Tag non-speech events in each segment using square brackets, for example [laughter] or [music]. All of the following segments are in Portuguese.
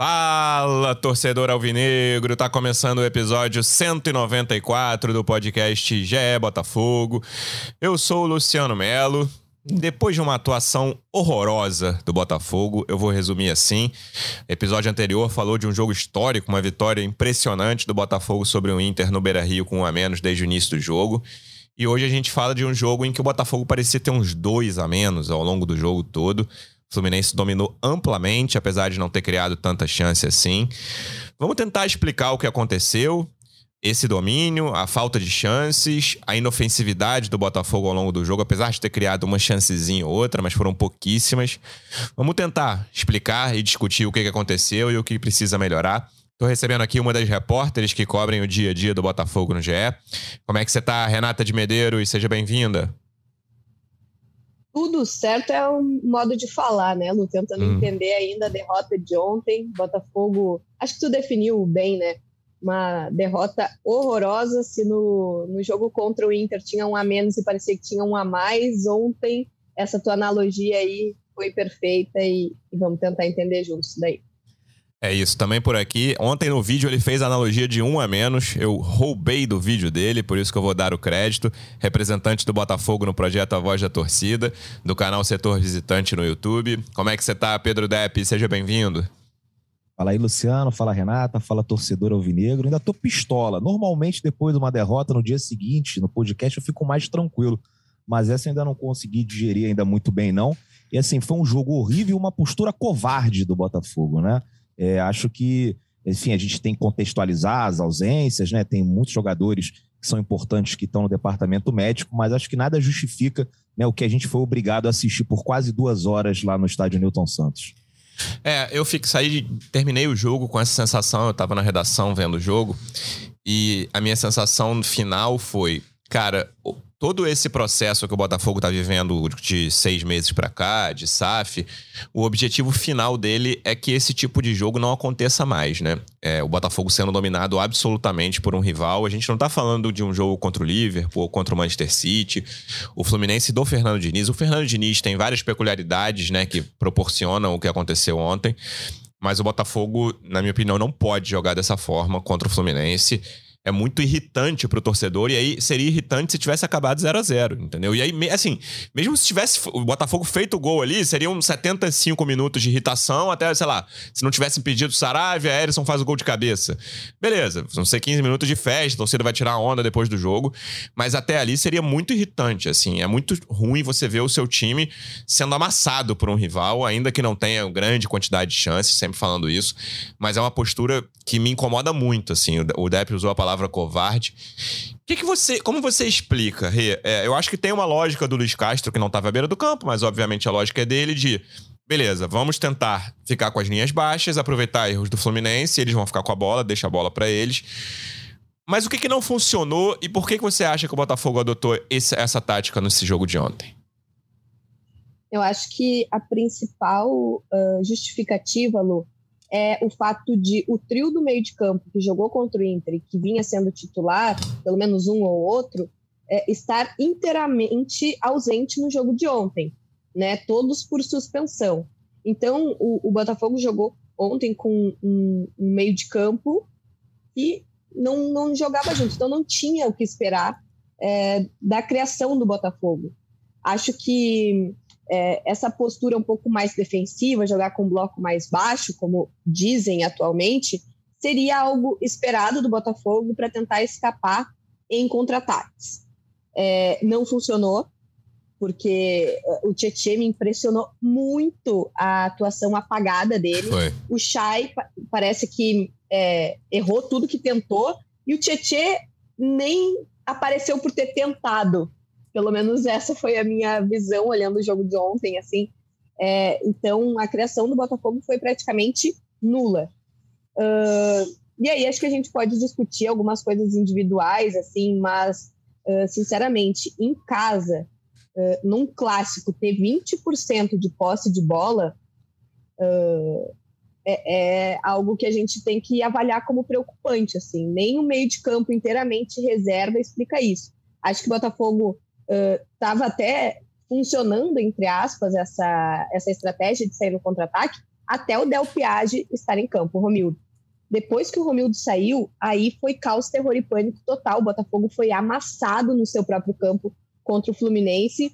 Fala, torcedor alvinegro! Tá começando o episódio 194 do podcast GE Botafogo. Eu sou o Luciano Melo. Depois de uma atuação horrorosa do Botafogo, eu vou resumir assim. Episódio anterior falou de um jogo histórico, uma vitória impressionante do Botafogo sobre o Inter no Beira-Rio com um a menos desde o início do jogo. E hoje a gente fala de um jogo em que o Botafogo parecia ter uns dois a menos ao longo do jogo todo. Fluminense dominou amplamente, apesar de não ter criado tanta chance assim. Vamos tentar explicar o que aconteceu, esse domínio, a falta de chances, a inofensividade do Botafogo ao longo do jogo, apesar de ter criado uma chancezinha ou outra, mas foram pouquíssimas. Vamos tentar explicar e discutir o que aconteceu e o que precisa melhorar. Estou recebendo aqui uma das repórteres que cobrem o dia a dia do Botafogo no GE. Como é que você está, Renata de Medeiros? Seja bem-vinda tudo certo é um modo de falar, né, Lu? Tentando hum. entender ainda a derrota de ontem. Botafogo, acho que tu definiu bem, né? Uma derrota horrorosa. Se no, no jogo contra o Inter tinha um a menos e parecia que tinha um a mais, ontem essa tua analogia aí foi perfeita e, e vamos tentar entender juntos daí. É isso, também por aqui. Ontem no vídeo ele fez a analogia de um a menos. Eu roubei do vídeo dele, por isso que eu vou dar o crédito. Representante do Botafogo no projeto A Voz da Torcida, do canal Setor Visitante no YouTube. Como é que você tá, Pedro Depp? Seja bem-vindo. Fala aí, Luciano. Fala, Renata. Fala, torcedor alvinegro. Ainda tô pistola. Normalmente, depois de uma derrota, no dia seguinte, no podcast, eu fico mais tranquilo. Mas essa ainda não consegui digerir ainda muito bem, não. E assim, foi um jogo horrível e uma postura covarde do Botafogo, né? É, acho que, enfim, a gente tem que contextualizar as ausências, né? Tem muitos jogadores que são importantes que estão no departamento médico, mas acho que nada justifica né, o que a gente foi obrigado a assistir por quase duas horas lá no estádio Newton Santos. É, eu fico, saí, terminei o jogo com essa sensação, eu estava na redação vendo o jogo, e a minha sensação final foi, cara, todo esse processo que o Botafogo está vivendo de seis meses para cá, de SAF, o objetivo final dele é que esse tipo de jogo não aconteça mais, né? É, o Botafogo sendo dominado absolutamente por um rival. A gente não está falando de um jogo contra o Liverpool ou contra o Manchester City. O Fluminense do Fernando Diniz. O Fernando Diniz tem várias peculiaridades, né, que proporcionam o que aconteceu ontem. Mas o Botafogo, na minha opinião, não pode jogar dessa forma contra o Fluminense é muito irritante pro torcedor. E aí seria irritante se tivesse acabado 0 a 0 entendeu? E aí, assim, mesmo se tivesse o Botafogo feito o gol ali, seriam 75 minutos de irritação até, sei lá, se não tivesse impedido o Saravia, a Erison faz o gol de cabeça. Beleza, vão ser 15 minutos de festa, a torcida vai tirar a onda depois do jogo. Mas até ali seria muito irritante, assim. É muito ruim você ver o seu time sendo amassado por um rival, ainda que não tenha grande quantidade de chances, sempre falando isso. Mas é uma postura que me incomoda muito, assim. O Depp usou a palavra palavra covarde. Que que você, como você explica, Rê? É, eu acho que tem uma lógica do Luiz Castro que não estava à beira do campo, mas obviamente a lógica é dele de beleza, vamos tentar ficar com as linhas baixas, aproveitar erros do Fluminense, eles vão ficar com a bola, deixa a bola para eles. Mas o que, que não funcionou e por que, que você acha que o Botafogo adotou esse, essa tática nesse jogo de ontem? Eu acho que a principal uh, justificativa, Lu, é o fato de o trio do meio de campo que jogou contra o Inter que vinha sendo titular, pelo menos um ou outro, é, estar inteiramente ausente no jogo de ontem, né? Todos por suspensão. Então, o, o Botafogo jogou ontem com um, um, meio de campo e não, não jogava junto, então não tinha o que esperar é, da criação do Botafogo. Acho que é, essa postura um pouco mais defensiva, jogar com um bloco mais baixo, como dizem atualmente, seria algo esperado do Botafogo para tentar escapar em contra-ataques. É, não funcionou, porque é, o Tietchan me impressionou muito a atuação apagada dele. Foi. O Chay parece que é, errou tudo que tentou, e o Tietchan nem apareceu por ter tentado pelo menos essa foi a minha visão olhando o jogo de ontem, assim. É, então, a criação do Botafogo foi praticamente nula. Uh, e aí, acho que a gente pode discutir algumas coisas individuais, assim, mas, uh, sinceramente, em casa, uh, num clássico, ter 20% de posse de bola é, é, algo que a gente tem que avaliar como preocupante, assim. Nem o meio de campo inteiramente reserva explica isso. Acho que o Botafogo estava uh, até funcionando, entre aspas, essa, essa estratégia de sair no contra-ataque, até o Del Piage estar em campo, o Romildo. Depois que o Romildo saiu, aí foi caos, terror e pânico total. O Botafogo foi amassado no seu próprio campo contra o Fluminense.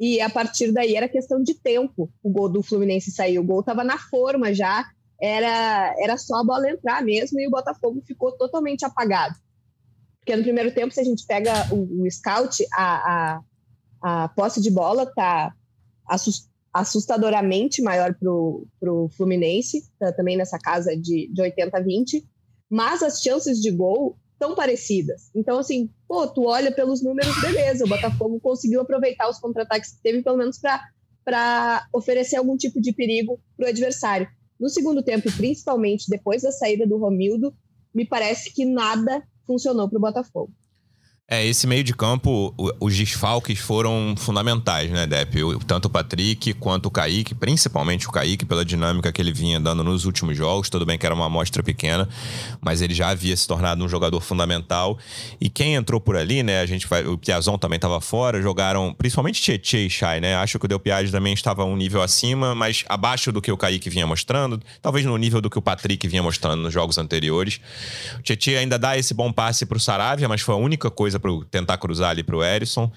E a partir daí era questão de tempo. O gol do Fluminense saiu, o gol estava na forma já, era, era só a bola entrar mesmo e o Botafogo ficou totalmente apagado. Porque no primeiro tempo, se a gente pega o, o scout, a, a, a posse de bola tá assustadoramente maior para o Fluminense, tá também nessa casa de, de 80 a 20, mas as chances de gol tão parecidas. Então, assim, pô, tu olha pelos números, beleza, o Botafogo conseguiu aproveitar os contra-ataques que teve, pelo menos para oferecer algum tipo de perigo para o adversário. No segundo tempo, principalmente depois da saída do Romildo, me parece que nada funcionou para o Botafogo. É, esse meio de campo, os desfalques foram fundamentais, né, Depp? Tanto o Patrick quanto o Kaique, principalmente o Kaique, pela dinâmica que ele vinha dando nos últimos jogos. Tudo bem que era uma amostra pequena, mas ele já havia se tornado um jogador fundamental. E quem entrou por ali, né? A gente vai. O Piazon também estava fora, jogaram principalmente Tietchan e Chay, né? Acho que o Del Piage também estava um nível acima, mas abaixo do que o Kaique vinha mostrando, talvez no nível do que o Patrick vinha mostrando nos jogos anteriores. O Tietchan ainda dá esse bom passe para o Saravia, mas foi a única coisa para tentar cruzar ali pro Erisson.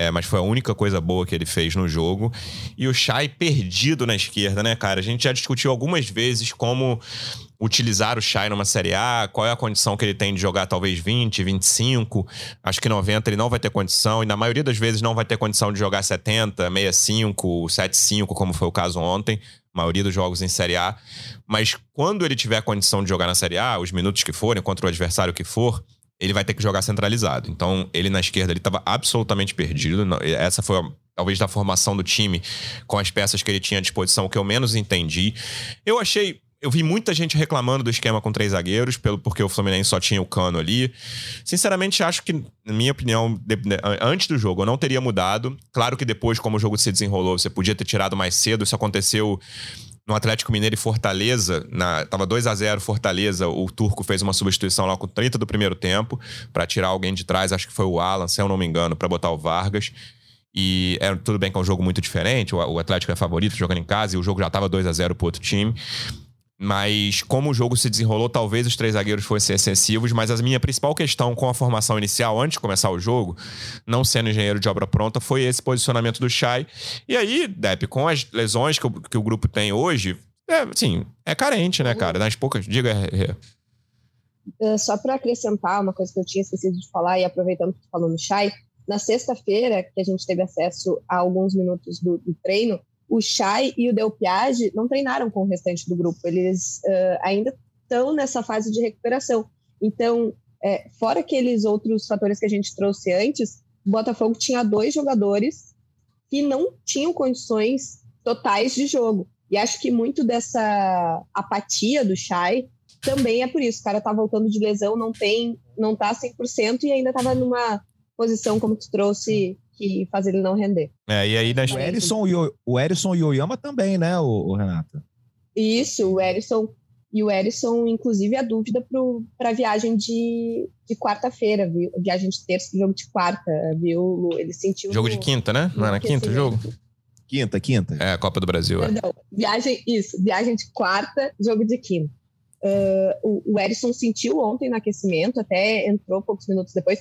É, mas foi a única coisa boa que ele fez no jogo. E o Chay perdido na esquerda, né, cara? A gente já discutiu algumas vezes como utilizar o Chay numa Série A, qual é a condição que ele tem de jogar talvez 20, 25. Acho que 90 ele não vai ter condição, e na maioria das vezes não vai ter condição de jogar 70, 65, 75, como foi o caso ontem. A maioria dos jogos em Série A. Mas quando ele tiver condição de jogar na Série A, os minutos que forem, contra o adversário que for, ele vai ter que jogar centralizado. Então, ele na esquerda, ele estava absolutamente perdido. Essa foi, talvez, da formação do time com as peças que ele tinha à disposição, que eu menos entendi. Eu achei. Eu vi muita gente reclamando do esquema com três zagueiros, pelo porque o Fluminense só tinha o cano ali. Sinceramente, acho que, na minha opinião, antes do jogo, eu não teria mudado. Claro que depois, como o jogo se desenrolou, você podia ter tirado mais cedo. Isso aconteceu no Atlético Mineiro e Fortaleza, na, tava 2 a 0 Fortaleza, o Turco fez uma substituição lá com 30 do primeiro tempo para tirar alguém de trás, acho que foi o Alan, se eu não me engano, para botar o Vargas. E é, tudo bem que é um jogo muito diferente, o, o Atlético é favorito jogando em casa e o jogo já tava 2 a 0 pro outro time. Mas como o jogo se desenrolou, talvez os três zagueiros fossem excessivos. Mas a minha principal questão com a formação inicial, antes de começar o jogo, não sendo engenheiro de obra pronta, foi esse posicionamento do Chay. E aí, Depp, com as lesões que o, que o grupo tem hoje, é, assim, é carente, né, cara? Nas poucas. Diga, Rê. Uh, só para acrescentar uma coisa que eu tinha esquecido de falar, e aproveitando que tu falou no Chay, na sexta-feira, que a gente teve acesso a alguns minutos do, do treino, o Chay e o Del Piage não treinaram com o restante do grupo, eles uh, ainda estão nessa fase de recuperação. Então, é, fora aqueles outros fatores que a gente trouxe antes, o Botafogo tinha dois jogadores que não tinham condições totais de jogo. E acho que muito dessa apatia do Chay também é por isso. O cara tá voltando de lesão, não tem, não tá 100% e ainda tava numa posição como tu trouxe que faz ele não render. É, e aí nas... o Erisson e o, Erisson e o Oyama também, né, o, o Renata? Isso, o Erisson e o Erisson, inclusive, a dúvida para a viagem de, de quarta-feira, viu? Viagem de terça, jogo de quarta, viu? Ele sentiu. Jogo no, de quinta, né? Não era quinta o jogo? Quinta, quinta. É, a Copa do Brasil. É. Perdão, é. viagem, isso, viagem de quarta, jogo de quinta. Uh, o, o Erisson sentiu ontem no aquecimento, até entrou poucos minutos depois,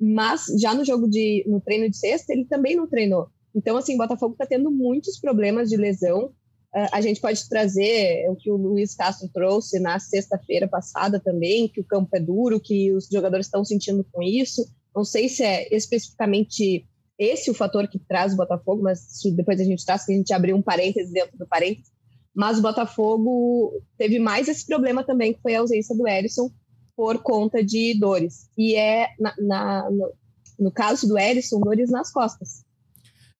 mas já no jogo de no treino de sexta ele também não treinou. Então assim, o Botafogo está tendo muitos problemas de lesão. Uh, a gente pode trazer o que o Luiz Castro trouxe na sexta-feira passada também, que o campo é duro, que os jogadores estão sentindo com isso. Não sei se é especificamente esse o fator que traz o Botafogo, mas depois a gente traz que a gente abriu um parênteses dentro do parênteses. Mas o Botafogo teve mais esse problema também, que foi a ausência do Erisson, por conta de dores. E é, na, na no, no, caso do Erisson, dores nas costas.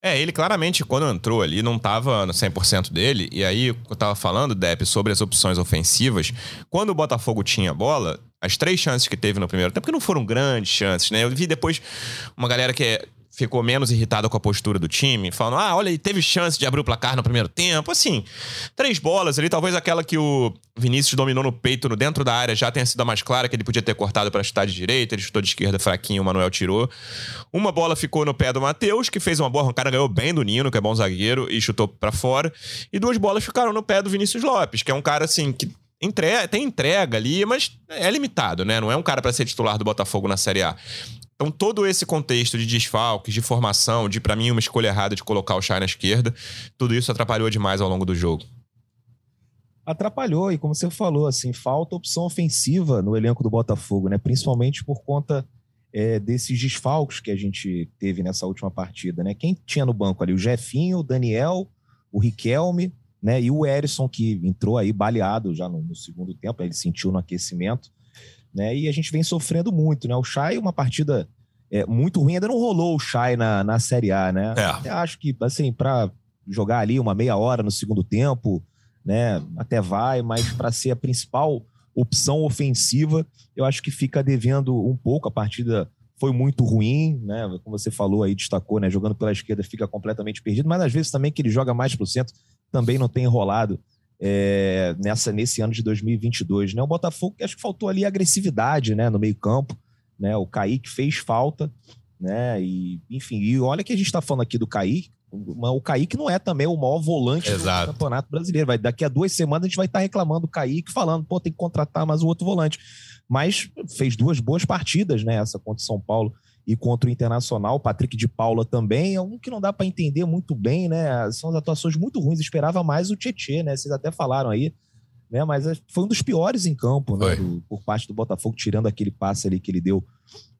É, ele claramente, quando entrou ali, não estava no 100% dele. E aí, eu estava falando, Depp, sobre as opções ofensivas. Quando o Botafogo tinha bola, as três chances que teve no primeiro tempo, que não foram grandes chances, né? Eu vi depois uma galera que é ficou menos irritada com a postura do time, falando: ah, olha, ele teve chance de abrir o placar no primeiro tempo. Assim, três bolas ali, talvez aquela que o Vinícius dominou no peito, no dentro da área, já tenha sido a mais clara, que ele podia ter cortado para chutar de direita, ele chutou de esquerda fraquinho, o Manuel tirou. Uma bola ficou no pé do Matheus, que fez uma boa arrancada, ganhou bem do Nino, que é bom zagueiro, e chutou para fora. E duas bolas ficaram no pé do Vinícius Lopes, que é um cara assim que entrega, tem entrega ali, mas é limitado, né? Não é um cara para ser titular do Botafogo na Série A. Então, todo esse contexto de desfalques, de formação, de, para mim, uma escolha errada de colocar o Chay na esquerda, tudo isso atrapalhou demais ao longo do jogo. Atrapalhou, e como você falou, assim, falta opção ofensiva no elenco do Botafogo, né? Principalmente por conta é, desses desfalques que a gente teve nessa última partida, né? Quem tinha no banco ali? O Jefinho, o Daniel, o Riquelme, né? E o Erisson, que entrou aí baleado já no, no segundo tempo, ele sentiu no aquecimento né? E a gente vem sofrendo muito, né? O Chay, uma partida é, muito ruim, ainda não rolou o Chay na, na Série A, né? É. Eu acho que, assim, para jogar ali uma meia hora no segundo tempo, né? Até vai, mas para ser a principal opção ofensiva, eu acho que fica devendo um pouco. A partida foi muito ruim, né? Como você falou aí, destacou, né? Jogando pela esquerda fica completamente perdido, mas às vezes também que ele joga mais pro centro também não tem enrolado é, nessa, nesse ano de 2022. Né? O Botafogo acho que faltou ali agressividade né, no meio-campo. Né? O Kaique fez falta. Né? E, enfim, e olha que a gente está falando aqui do Kaique. O Kaique não é também o maior volante Exato. do Campeonato Brasileiro. Vai, daqui a duas semanas a gente vai estar tá reclamando do Kaique, falando, pô, tem que contratar mais um outro volante. Mas fez duas boas partidas, né? Essa contra o São Paulo e contra o Internacional. Patrick de Paula também é um que não dá para entender muito bem, né? São as atuações muito ruins. Esperava mais o Tietê, né? Vocês até falaram aí, né? Mas é, foi um dos piores em campo, né? Do, por parte do Botafogo, tirando aquele passe ali que ele deu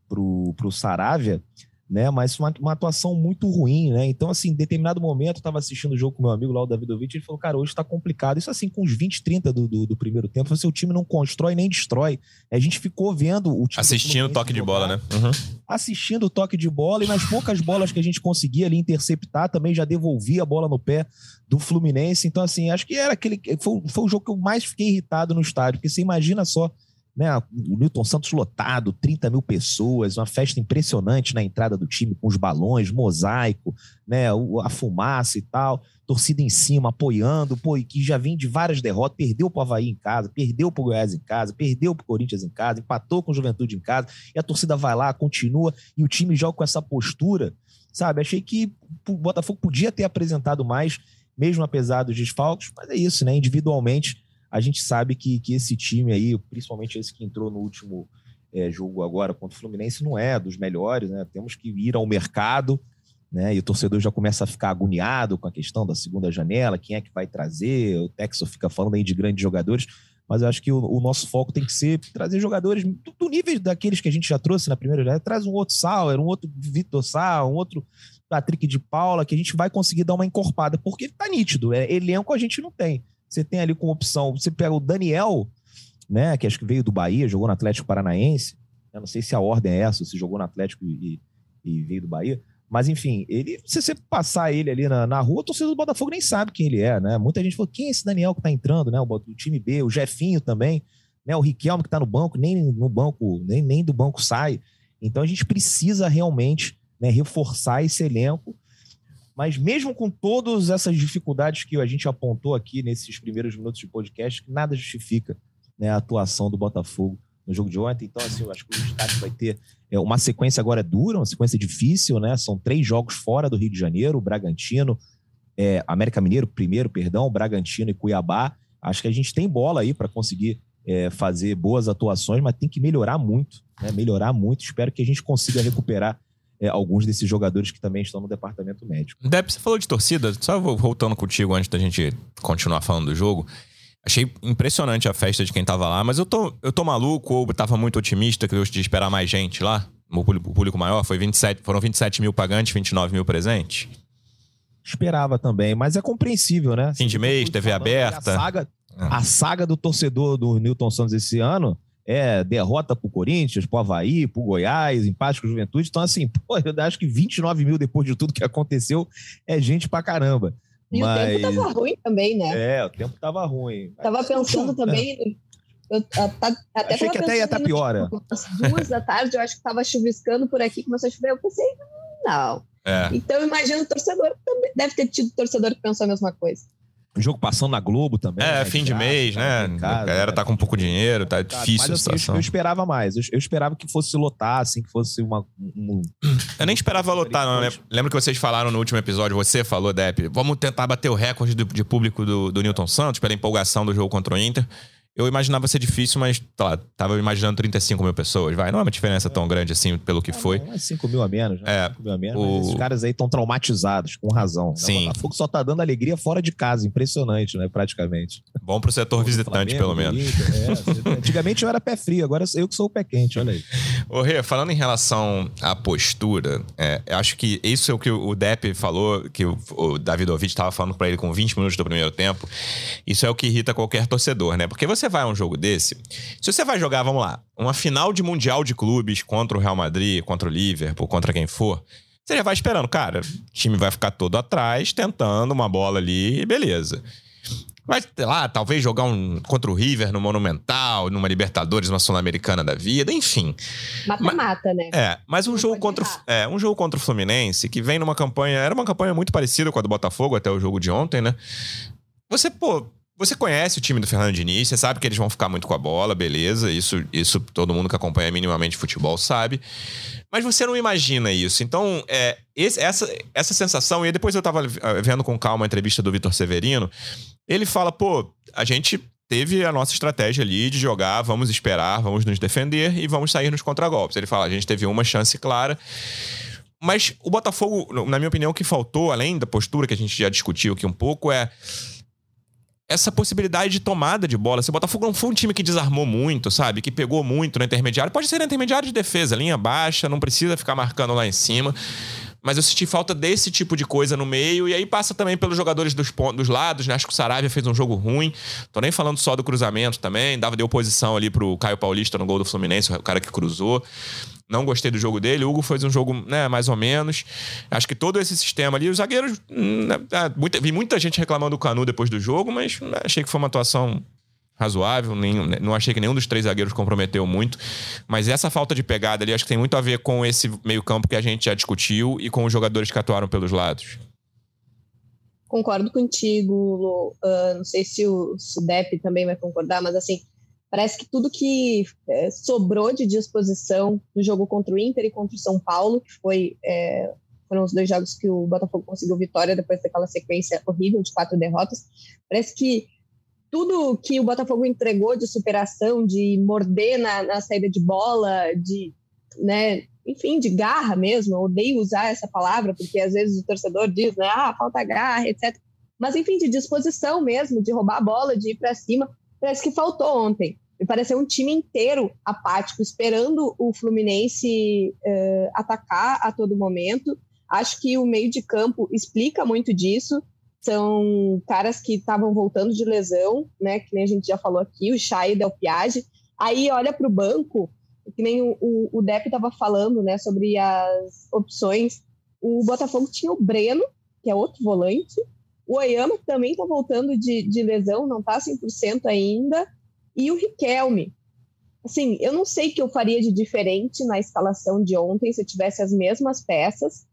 pro, pro Saravia né? Mas uma, uma, atuação muito ruim, né? Então, assim, em determinado momento, eu estava assistindo o jogo com meu amigo lá, o Davidovich, ele falou, cara, hoje está complicado. Isso assim, com os 20, 30 do, do, do primeiro tempo, seu time não constrói nem destrói. A gente ficou vendo o time. Assistindo o toque de bola, né? Uhum. Assistindo o toque de bola, e nas poucas bolas que a gente conseguia ali interceptar, também já devolvia a bola no pé do Fluminense. Então, assim, acho que era aquele. Foi, foi o jogo que eu mais fiquei irritado no estádio, porque você imagina só né? O Newton Santos lotado, 30 mil pessoas, uma festa impressionante na entrada do time, com os balões, mosaico, né? A fumaça e tal, torcida em cima, apoiando, pô, e que já vem de várias derrotas, perdeu pro Havaí em casa, perdeu pro Goiás em casa, perdeu pro Corinthians em casa, empatou com o Juventude em casa, e a torcida vai lá, continua, e o time joga com essa postura, sabe? Achei que o Botafogo podia ter apresentado mais, mesmo apesar dos desfalques, mas é isso, né? Individualmente a gente sabe que, que esse time aí, principalmente esse que entrou no último é, jogo agora contra o Fluminense, não é dos melhores, né? Temos que ir ao mercado, né? E o torcedor já começa a ficar agoniado com a questão da segunda janela, quem é que vai trazer? O Texo fica falando aí de grandes jogadores, mas eu acho que o, o nosso foco tem que ser trazer jogadores do, do, nível daqueles que a gente já trouxe na primeira janela. Traz um outro Sauer, um outro Vitor Sá, um outro Patrick de Paula, que a gente vai conseguir dar uma encorpada, porque tá nítido, é, elenco a gente não tem. Você tem ali como opção, você pega o Daniel, né, que acho que veio do Bahia, jogou no Atlético Paranaense. Eu não sei se a ordem é essa, se jogou no Atlético e, e veio do Bahia. Mas, enfim, ele, se você passar ele ali na, na rua, torcedor do Botafogo nem sabe quem ele é, né? Muita gente falou, quem é esse Daniel que tá entrando, né? O, o time B, o Jefinho também, né? O Riquelme que tá no banco, nem no banco, nem, nem do banco sai. Então a gente precisa realmente né, reforçar esse elenco mas mesmo com todas essas dificuldades que a gente apontou aqui nesses primeiros minutos de podcast, nada justifica né, a atuação do Botafogo no jogo de ontem. Então, assim, eu acho que o destaque vai ter é, uma sequência agora dura, uma sequência difícil, né? São três jogos fora do Rio de Janeiro, Bragantino, é, América Mineiro primeiro, perdão, Bragantino e Cuiabá. Acho que a gente tem bola aí para conseguir é, fazer boas atuações, mas tem que melhorar muito, né? Melhorar muito. Espero que a gente consiga recuperar é, alguns desses jogadores que também estão no departamento médico. Deb, você falou de torcida, só voltando contigo antes da gente continuar falando do jogo. Achei impressionante a festa de quem tava lá, mas eu tô, eu tô maluco ou tava muito otimista que eu de esperar mais gente lá? O público, maior foi 27, foram 27 mil pagantes, 29 mil presentes. Esperava também, mas é compreensível, né? Fim de mês, TV aberta. A saga, ah. a saga do torcedor do Newton Santos esse ano é derrota pro Corinthians, pro Havaí, pro Goiás, empate com o Juventude. Então, assim, [laughs] pô, eu acho que 29 mil depois de tudo que aconteceu é gente pra caramba. E Mas... o tempo tava ruim também, né? É, o tempo tava ruim. Tava pensando também. Eu, até Achei que até ia estar tá pior. Às duas da tarde, eu acho que tava chuviscando por aqui, começou a chover. Eu pensei, Não. É. Então, imagino o torcedor também. Deve ter tido torcedor que pensou a mesma coisa. O jogo passando na Globo também. É, né? fim de, mês, né? a galera tá com pouco dinheiro, tá difícil Mas, assim, a situação. Eu, eu esperava mais. Eu, eu, esperava que fosse lotar, assim, que fosse uma. Um... Eu nem esperava lotar, não. Né? Lembra que vocês falaram no último episódio, você falou, Depp, vamos tentar bater o recorde de, de público do, do Newton Santos pela empolgação do jogo contra o Inter. Eu imaginava ser difícil, mas tá tava imaginando 35 mil pessoas. Vai, não é uma diferença tão grande assim pelo que foi. Não é 5 mil a menos, né? É, 5 mil a menos, o... esses caras aí estão traumatizados, com razão. Né? Sim. O Botafogo só tá dando alegria fora de casa, impressionante, né? Praticamente. Bom pro setor visitante, Flamengo, pelo menos. é, [laughs] antigamente eu era pé frio, agora eu que sou o pé quente, olha aí. Ô, Rê, falando em relação à postura, é, acho que isso é o que o Depp falou, que o, o Davidovich estava falando para ele com 20 minutos do primeiro tempo. Isso é o que irrita qualquer torcedor, né? Porque você vai a um jogo desse, desse. Se você vai jogar, vamos lá, uma final de Mundial de Clubes contra o Real Madrid, contra o Liverpool, contra quem for, você já vai esperando, cara, o time vai ficar todo atrás, tentando uma bola ali, beleza. Vai, lá, talvez jogar um contra o River no Monumental, numa Libertadores, uma Sul-Americana da vida, enfim. Mata-mata, né? É, mas um jogo, contra, é, um jogo contra o Fluminense, que vem numa campanha. Era uma campanha muito parecida com a do Botafogo até o jogo de ontem, né? Você, pô, você conhece o time do Fernando Diniz, você sabe que eles vão ficar muito com a bola, beleza. Isso, isso todo mundo que acompanha minimamente futebol sabe. Mas você não imagina isso. Então, é, esse, essa, essa sensação, e depois eu tava vendo com calma a entrevista do Vitor Severino, ele fala, pô, a gente teve a nossa estratégia ali de jogar, vamos esperar, vamos nos defender e vamos sair nos contragolpes. Ele fala, a gente teve uma chance clara. Mas o Botafogo, na minha opinião, o que faltou, além da postura que a gente já discutiu aqui um pouco, é essa possibilidade de tomada de bola. Se o Botafogo não foi um time que desarmou muito, sabe? Que pegou muito no intermediário. Pode ser intermediário de defesa, linha baixa, não precisa ficar marcando lá em cima. Mas eu senti falta desse tipo de coisa no meio. E aí passa também pelos jogadores dos, dos lados, né? Acho que o Saravia fez um jogo ruim. Tô nem falando só do cruzamento também. Dava de oposição ali pro Caio Paulista no gol do Fluminense, o cara que cruzou. Não gostei do jogo dele. O Hugo fez um jogo, né, mais ou menos. Acho que todo esse sistema ali, os zagueiros. Né, é, muita, vi muita gente reclamando do Canu depois do jogo, mas né, achei que foi uma atuação razoável. Nem, né, não achei que nenhum dos três zagueiros comprometeu muito. Mas essa falta de pegada ali, acho que tem muito a ver com esse meio-campo que a gente já discutiu e com os jogadores que atuaram pelos lados. Concordo contigo, Lu. Uh, não sei se o, Depp também vai concordar, mas assim, Parece que tudo que é, sobrou de disposição no jogo contra o Inter e contra o São Paulo, que foi, é, foram os dois jogos que o Botafogo conseguiu vitória depois daquela sequência horrível de quatro derrotas, parece que tudo que o Botafogo entregou de superação, de morder na, na saída de bola, de, né, enfim, de garra mesmo, eu odeio usar essa palavra, porque às vezes o torcedor diz, né, ah, falta garra, etc. Mas, enfim, de disposição mesmo, de roubar a bola, de ir para cima, parece que faltou ontem. Me pareceu um time inteiro apático, esperando o Fluminense uh, atacar a todo momento. Acho que o meio de campo explica muito disso. São caras que estavam voltando de lesão, né? Que nem a gente já falou aqui, o Chay e Del Piage. Aí olha para o banco, que nem o, o, o Depp estava falando, né? Sobre as opções. O Botafogo tinha o Breno, que é outro volante, o Oyama também está voltando de, de lesão, não está 100% ainda. E o Riquelme. Assim, eu não sei o que eu faria de diferente na escalação de ontem se eu tivesse as mesmas peças,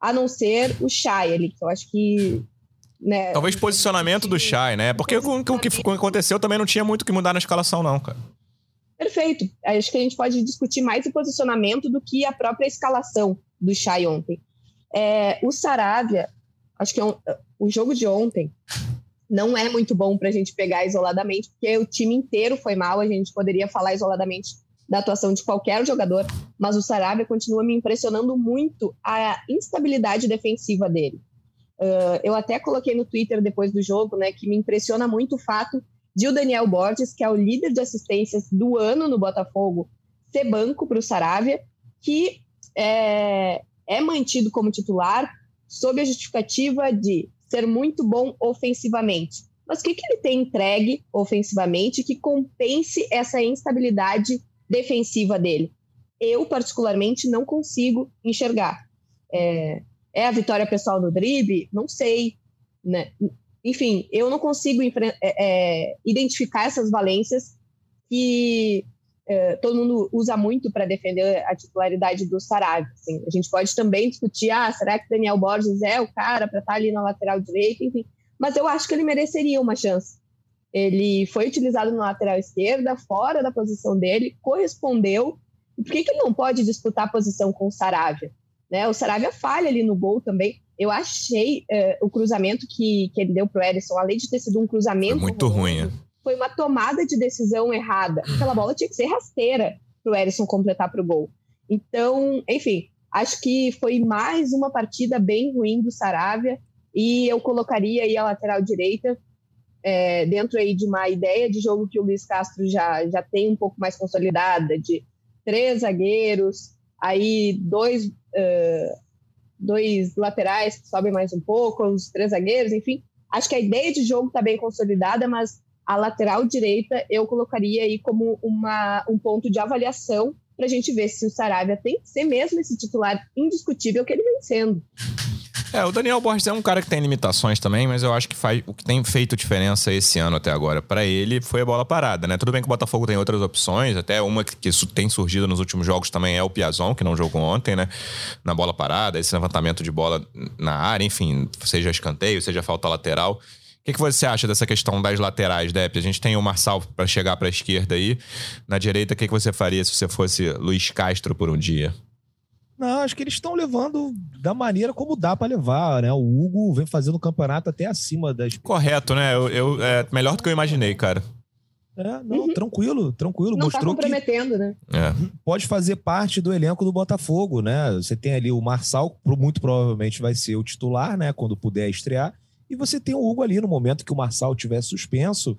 a não ser o Chay ali, que eu acho que né, Talvez posicionamento do Chay, né? Porque com, com o que aconteceu também não tinha muito que mudar na escalação, não, cara. Perfeito. Acho que a gente pode discutir mais o posicionamento do que a própria escalação do Chay ontem. É, o Saravia, acho que é um, o jogo de ontem não é muito bom para a gente pegar isoladamente, porque o time inteiro foi mal, a gente poderia falar isoladamente da atuação de qualquer jogador, mas o Sarabia continua me impressionando muito a instabilidade defensiva dele. Uh, eu até coloquei no Twitter depois do jogo, né, que me impressiona muito o fato de o Daniel Borges, que é o líder de assistências do ano no Botafogo, ser banco para o Saravia, que é, é mantido como titular sob a justificativa de ser muito bom ofensivamente. Mas o que, que ele tem entregue ofensivamente que compense essa instabilidade defensiva dele? Eu, particularmente, não consigo enxergar. É, é a vitória pessoal no drible? Não sei. Né? Enfim, eu não consigo é, é, identificar essas valências que é, todo mundo usa muito para defender a titularidade do Sarabia. Assim. A gente pode também discutir, ah, será que Daniel Borges é o cara para estar tá ali na lateral direita, enfim. Mas eu acho que ele mereceria uma chance. Ele foi utilizado na lateral esquerda, fora da posição dele, correspondeu. Por que, que ele não pode disputar a posição com o Saravia? Né? O Saravia falha ali no gol também. Eu achei uh, o cruzamento que, que ele deu para o Erisson, além de ter sido um cruzamento. Foi muito ruim. É foi uma tomada de decisão errada. Aquela bola tinha que ser rasteira para o Erisson completar para o gol. Então, enfim, acho que foi mais uma partida bem ruim do Saravia e eu colocaria aí a lateral direita é, dentro aí de uma ideia de jogo que o Luiz Castro já, já tem um pouco mais consolidada, de três zagueiros, aí dois, uh, dois laterais que sobem mais um pouco, os três zagueiros, enfim. Acho que a ideia de jogo está bem consolidada, mas a lateral direita eu colocaria aí como uma, um ponto de avaliação para a gente ver se o Saravia tem que ser mesmo esse titular indiscutível que ele vem sendo. É, o Daniel Borges é um cara que tem limitações também, mas eu acho que faz, o que tem feito diferença esse ano até agora para ele foi a bola parada, né? Tudo bem que o Botafogo tem outras opções, até uma que, que tem surgido nos últimos jogos também é o Piazon, que não jogou ontem, né? Na bola parada, esse levantamento de bola na área, enfim, seja escanteio, seja falta lateral. O que, que, você acha dessa questão das laterais, Depp? A gente tem o Marçal para chegar para a esquerda aí. Na direita, o que, que você faria se você fosse Luiz Castro por um dia? Não, acho que eles estão levando da maneira como dá para levar, né? O Hugo vem fazendo o campeonato até acima das. Correto, né? Eu, eu é melhor do que eu imaginei, cara. É, não, uhum. tranquilo, tranquilo. Não tá Mostrou tá comprometendo, que né? É. pode fazer parte do elenco do Botafogo, né? Você tem ali o Marçal, muito provavelmente vai ser o titular, né? Quando puder estrear. E você tem o Hugo ali no momento que o Marçal tiver suspenso.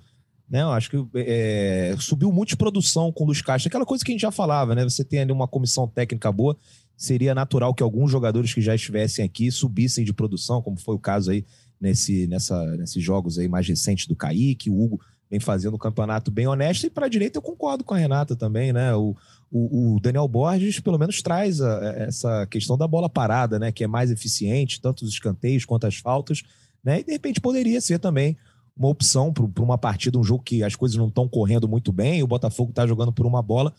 Né, eu acho que é, subiu muito de produção com o Luiz Castro. Aquela coisa que a gente já falava, né? Você tem ali uma comissão técnica boa. Seria natural que alguns jogadores que já estivessem aqui subissem de produção, como foi o caso aí nesse, nessa, nesses jogos aí mais recentes do Kaique. O Hugo vem fazendo um campeonato bem honesto. E para a direita eu concordo com a Renata também, né? O, o, o Daniel Borges pelo menos traz a, essa questão da bola parada, né? Que é mais eficiente, tanto os escanteios quanto as faltas né? E de repente poderia ser também uma opção para uma partida, um jogo que as coisas não estão correndo muito bem, o Botafogo está jogando por uma bola.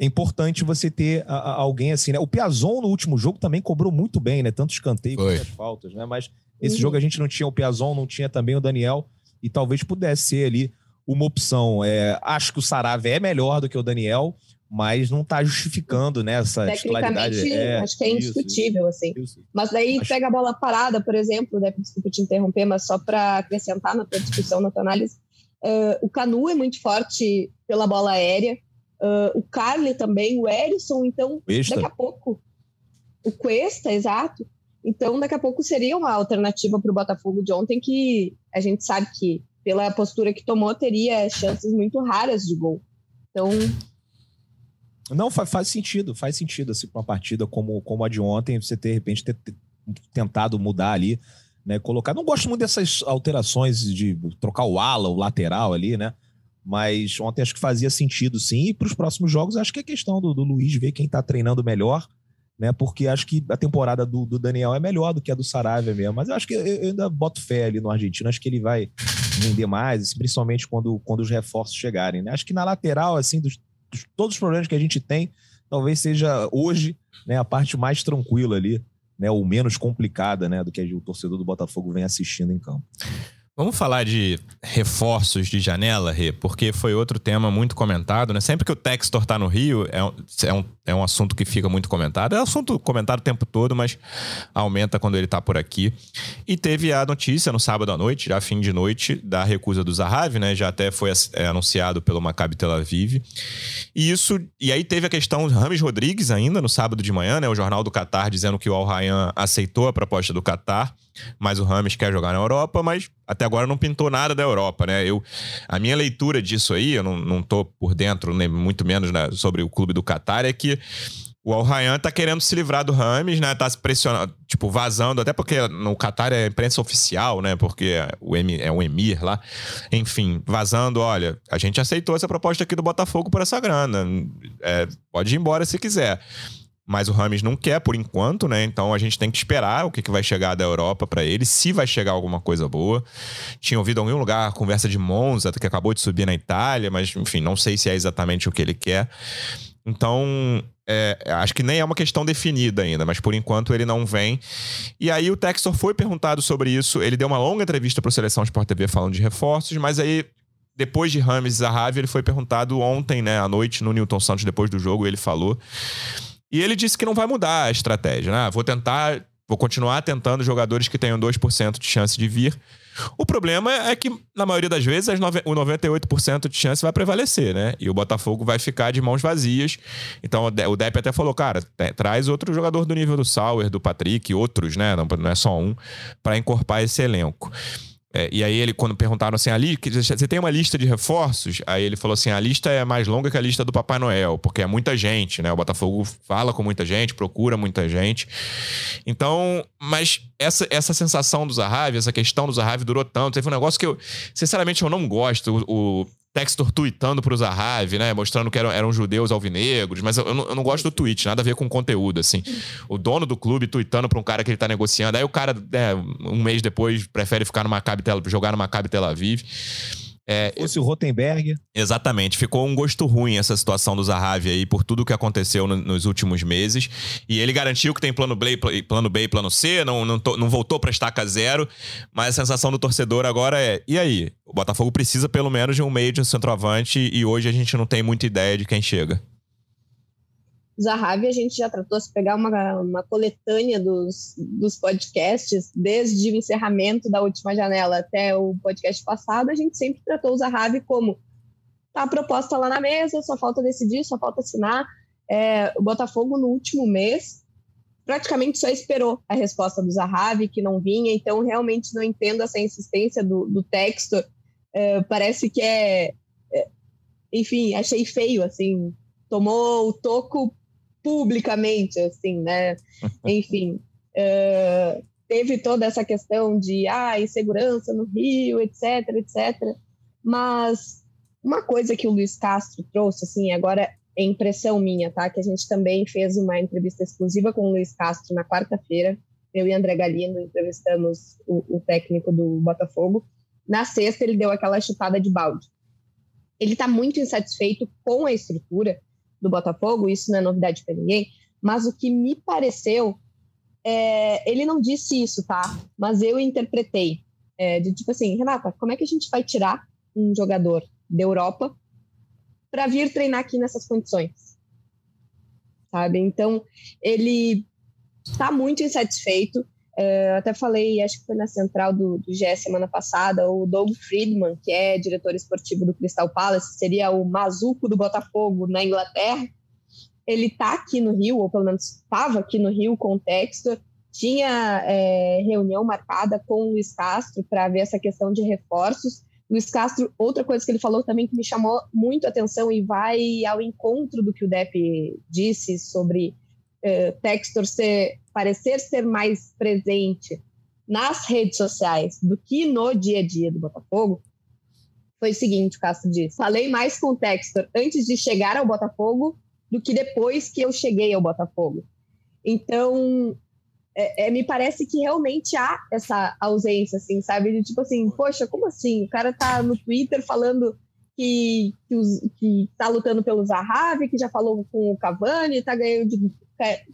É importante você ter a, a, alguém assim, né? O Piazon no último jogo também cobrou muito bem, né? Tanto escanteio quanto as faltas, né? Mas esse uhum. jogo a gente não tinha o Piazon, não tinha também o Daniel, e talvez pudesse ser ali uma opção. É, acho que o Sarave é melhor do que o Daniel, mas não está justificando né, essa titularidade. É, acho que é indiscutível, isso, assim. Isso. Mas daí acho... pega a bola parada, por exemplo, né, desculpa te interromper, mas só para acrescentar na tua discussão, na tua análise, uh, o Canu é muito forte pela bola aérea, uh, o Carly também, o Erisson, então, Cuesta. daqui a pouco, o Cuesta, exato, então daqui a pouco seria uma alternativa para o Botafogo de ontem, que a gente sabe que, pela postura que tomou, teria chances muito raras de gol. Então, não, faz, faz sentido, faz sentido, assim, uma partida como, como a de ontem, você ter, de repente, ter, ter tentado mudar ali, né? Colocar. Não gosto muito dessas alterações de trocar o ala, o lateral ali, né? Mas ontem acho que fazia sentido, sim. E para os próximos jogos, acho que é questão do, do Luiz ver quem está treinando melhor, né? Porque acho que a temporada do, do, Daniel é melhor do que a do Saravia mesmo. Mas eu acho que eu, eu ainda boto fé ali no argentino. Acho que ele vai render mais, principalmente quando, quando os reforços chegarem, né? Acho que na lateral, assim, dos todos os problemas que a gente tem, talvez seja hoje né, a parte mais tranquila ali, né, ou menos complicada né, do que o torcedor do Botafogo vem assistindo em campo. Vamos falar de reforços de janela, Rê, porque foi outro tema muito comentado, né? Sempre que o Textor tá no Rio, é um, é um, é um assunto que fica muito comentado. É assunto comentado o tempo todo, mas aumenta quando ele tá por aqui. E teve a notícia no sábado à noite, já fim de noite, da recusa do Zahavi, né? Já até foi é, anunciado pelo Maccabi Tel Aviv. E isso, e aí teve a questão Rames Rodrigues ainda no sábado de manhã, né? O jornal do Qatar dizendo que o Al Rayyan aceitou a proposta do Qatar mas o Rames quer jogar na Europa, mas até agora não pintou nada da Europa, né? Eu, a minha leitura disso aí, eu não, não tô por dentro, nem muito menos né, sobre o clube do Qatar, é que o Al Rayyan tá querendo se livrar do Rames, né? Tá se pressionando, tipo, vazando, até porque no Qatar é imprensa oficial, né? Porque o M, é o Emir lá. Enfim, vazando, olha, a gente aceitou essa proposta aqui do Botafogo por essa grana. É, pode ir embora se quiser. mas o Rames não quer por enquanto, né? Então a gente tem que esperar o que, que vai chegar da Europa para ele, se vai chegar alguma coisa boa. Tinha ouvido em algum lugar a conversa de Monza, que acabou de subir na Itália, mas enfim, não sei se é exatamente o que ele quer. Então, é, acho que nem é uma questão definida ainda, mas por enquanto ele não vem. E aí o Textor foi perguntado sobre isso, ele deu uma longa entrevista para o Seleção Sport TV falando de reforços, mas aí depois de Rames e Zahavi, ele foi perguntado ontem, né, à noite, no Newton Santos, depois do jogo, ele falou e ele disse que não vai mudar a estratégia, né? Vou tentar, vou continuar tentando jogadores que tenham 2% de chance de vir. O problema é que, na maioria das vezes, o 98% de chance vai prevalecer, né? E o Botafogo vai ficar de mãos vazias. Então, o Depp até falou, cara, traz outro jogador do nível do Sauer, do Patrick, outros, né? Não, não é só um, para encorpar esse elenco. É, e aí ele, quando perguntaram assim, ali, você tem uma lista de reforços? Aí ele falou assim, a lista é mais longa que a lista do Papai Noel, porque é muita gente, né? O Botafogo fala com muita gente, procura muita gente. Então, mas essa, essa sensação do Zahavi, essa questão do Zahavi durou tanto. Teve um negócio que eu, sinceramente, eu não gosto. O, o Textor tweetando pro Zahavi, né? Mostrando que eram, eram judeus alvinegros, mas eu, eu, não, eu, não, gosto do tweet, nada a ver com conteúdo, assim. O dono do clube tweetando pra um cara que ele tá negociando, aí o cara, é, um mês depois, prefere ficar no Maccabi jogar no Maccabi Tel Aviv. É, Fosse o Rotenberg. Exatamente. Ficou um gosto ruim essa situação do Zahavi aí por tudo que aconteceu no, nos últimos meses. E ele garantiu que tem plano B, plano B e plano C, não, não, to, não voltou para estaca zero. Mas a sensação do torcedor agora é: e aí? O Botafogo precisa pelo menos de um meio de um centroavante e hoje a gente não tem muita ideia de quem chega. Zahavi a gente já tratou, se pegar uma, uma coletânea dos, dos podcasts, desde o encerramento da última janela até o podcast passado, a gente sempre tratou o Zahavi como tá a proposta lá na mesa, só falta decidir, só falta assinar. É, o Botafogo no último mês praticamente só esperou a resposta do Zahavi, que não vinha, então realmente não entendo essa insistência do, do texto. É, parece que é, é, enfim, achei feio, assim, tomou o toco publicamente, assim, né? [laughs] Enfim, uh, teve toda essa questão de ah, insegurança no Rio, etc, etc. Mas uma coisa que o Luiz Castro trouxe, assim, agora é impressão minha, tá? Que a gente também fez uma entrevista exclusiva com o Luiz Castro na quarta-feira. Eu e André Galindo entrevistamos o, o técnico do Botafogo. Na sexta, ele deu aquela chutada de balde. Ele está muito insatisfeito com a estrutura, do Botafogo, isso não é novidade para ninguém, mas o que me pareceu, é, ele não disse isso, tá? Mas eu interpretei, é, de tipo assim, Renata, como é que a gente vai tirar um jogador da Europa para vir treinar aqui nessas condições? Sabe? Então, ele está muito insatisfeito, é, até falei, acho que foi na central do, do GE semana passada, o Doug Friedman, que é diretor esportivo do Crystal Palace, seria o Mazuco do Botafogo na Inglaterra. Ele está aqui no Rio, ou pelo menos estava aqui no Rio com o Textor, tinha é, reunião marcada com o Luiz Castro para ver essa questão de reforços. Luiz Castro, outra coisa que ele falou também que me chamou muito a atenção e vai ao encontro do que o Depp disse sobre uh, Textor ser, parecer ser mais presente nas redes sociais do que no dia a dia do Botafogo, foi o seguinte, o Castro disse, falei mais com o Textor antes de chegar ao Botafogo do que depois que eu cheguei ao Botafogo. Então, é, é, me parece que realmente há essa ausência, assim, sabe? De tipo assim, poxa, como assim? O cara tá no Twitter falando que, que, os, que tá lutando pelo Zahavi, que já falou com o Cavani, tá ganhando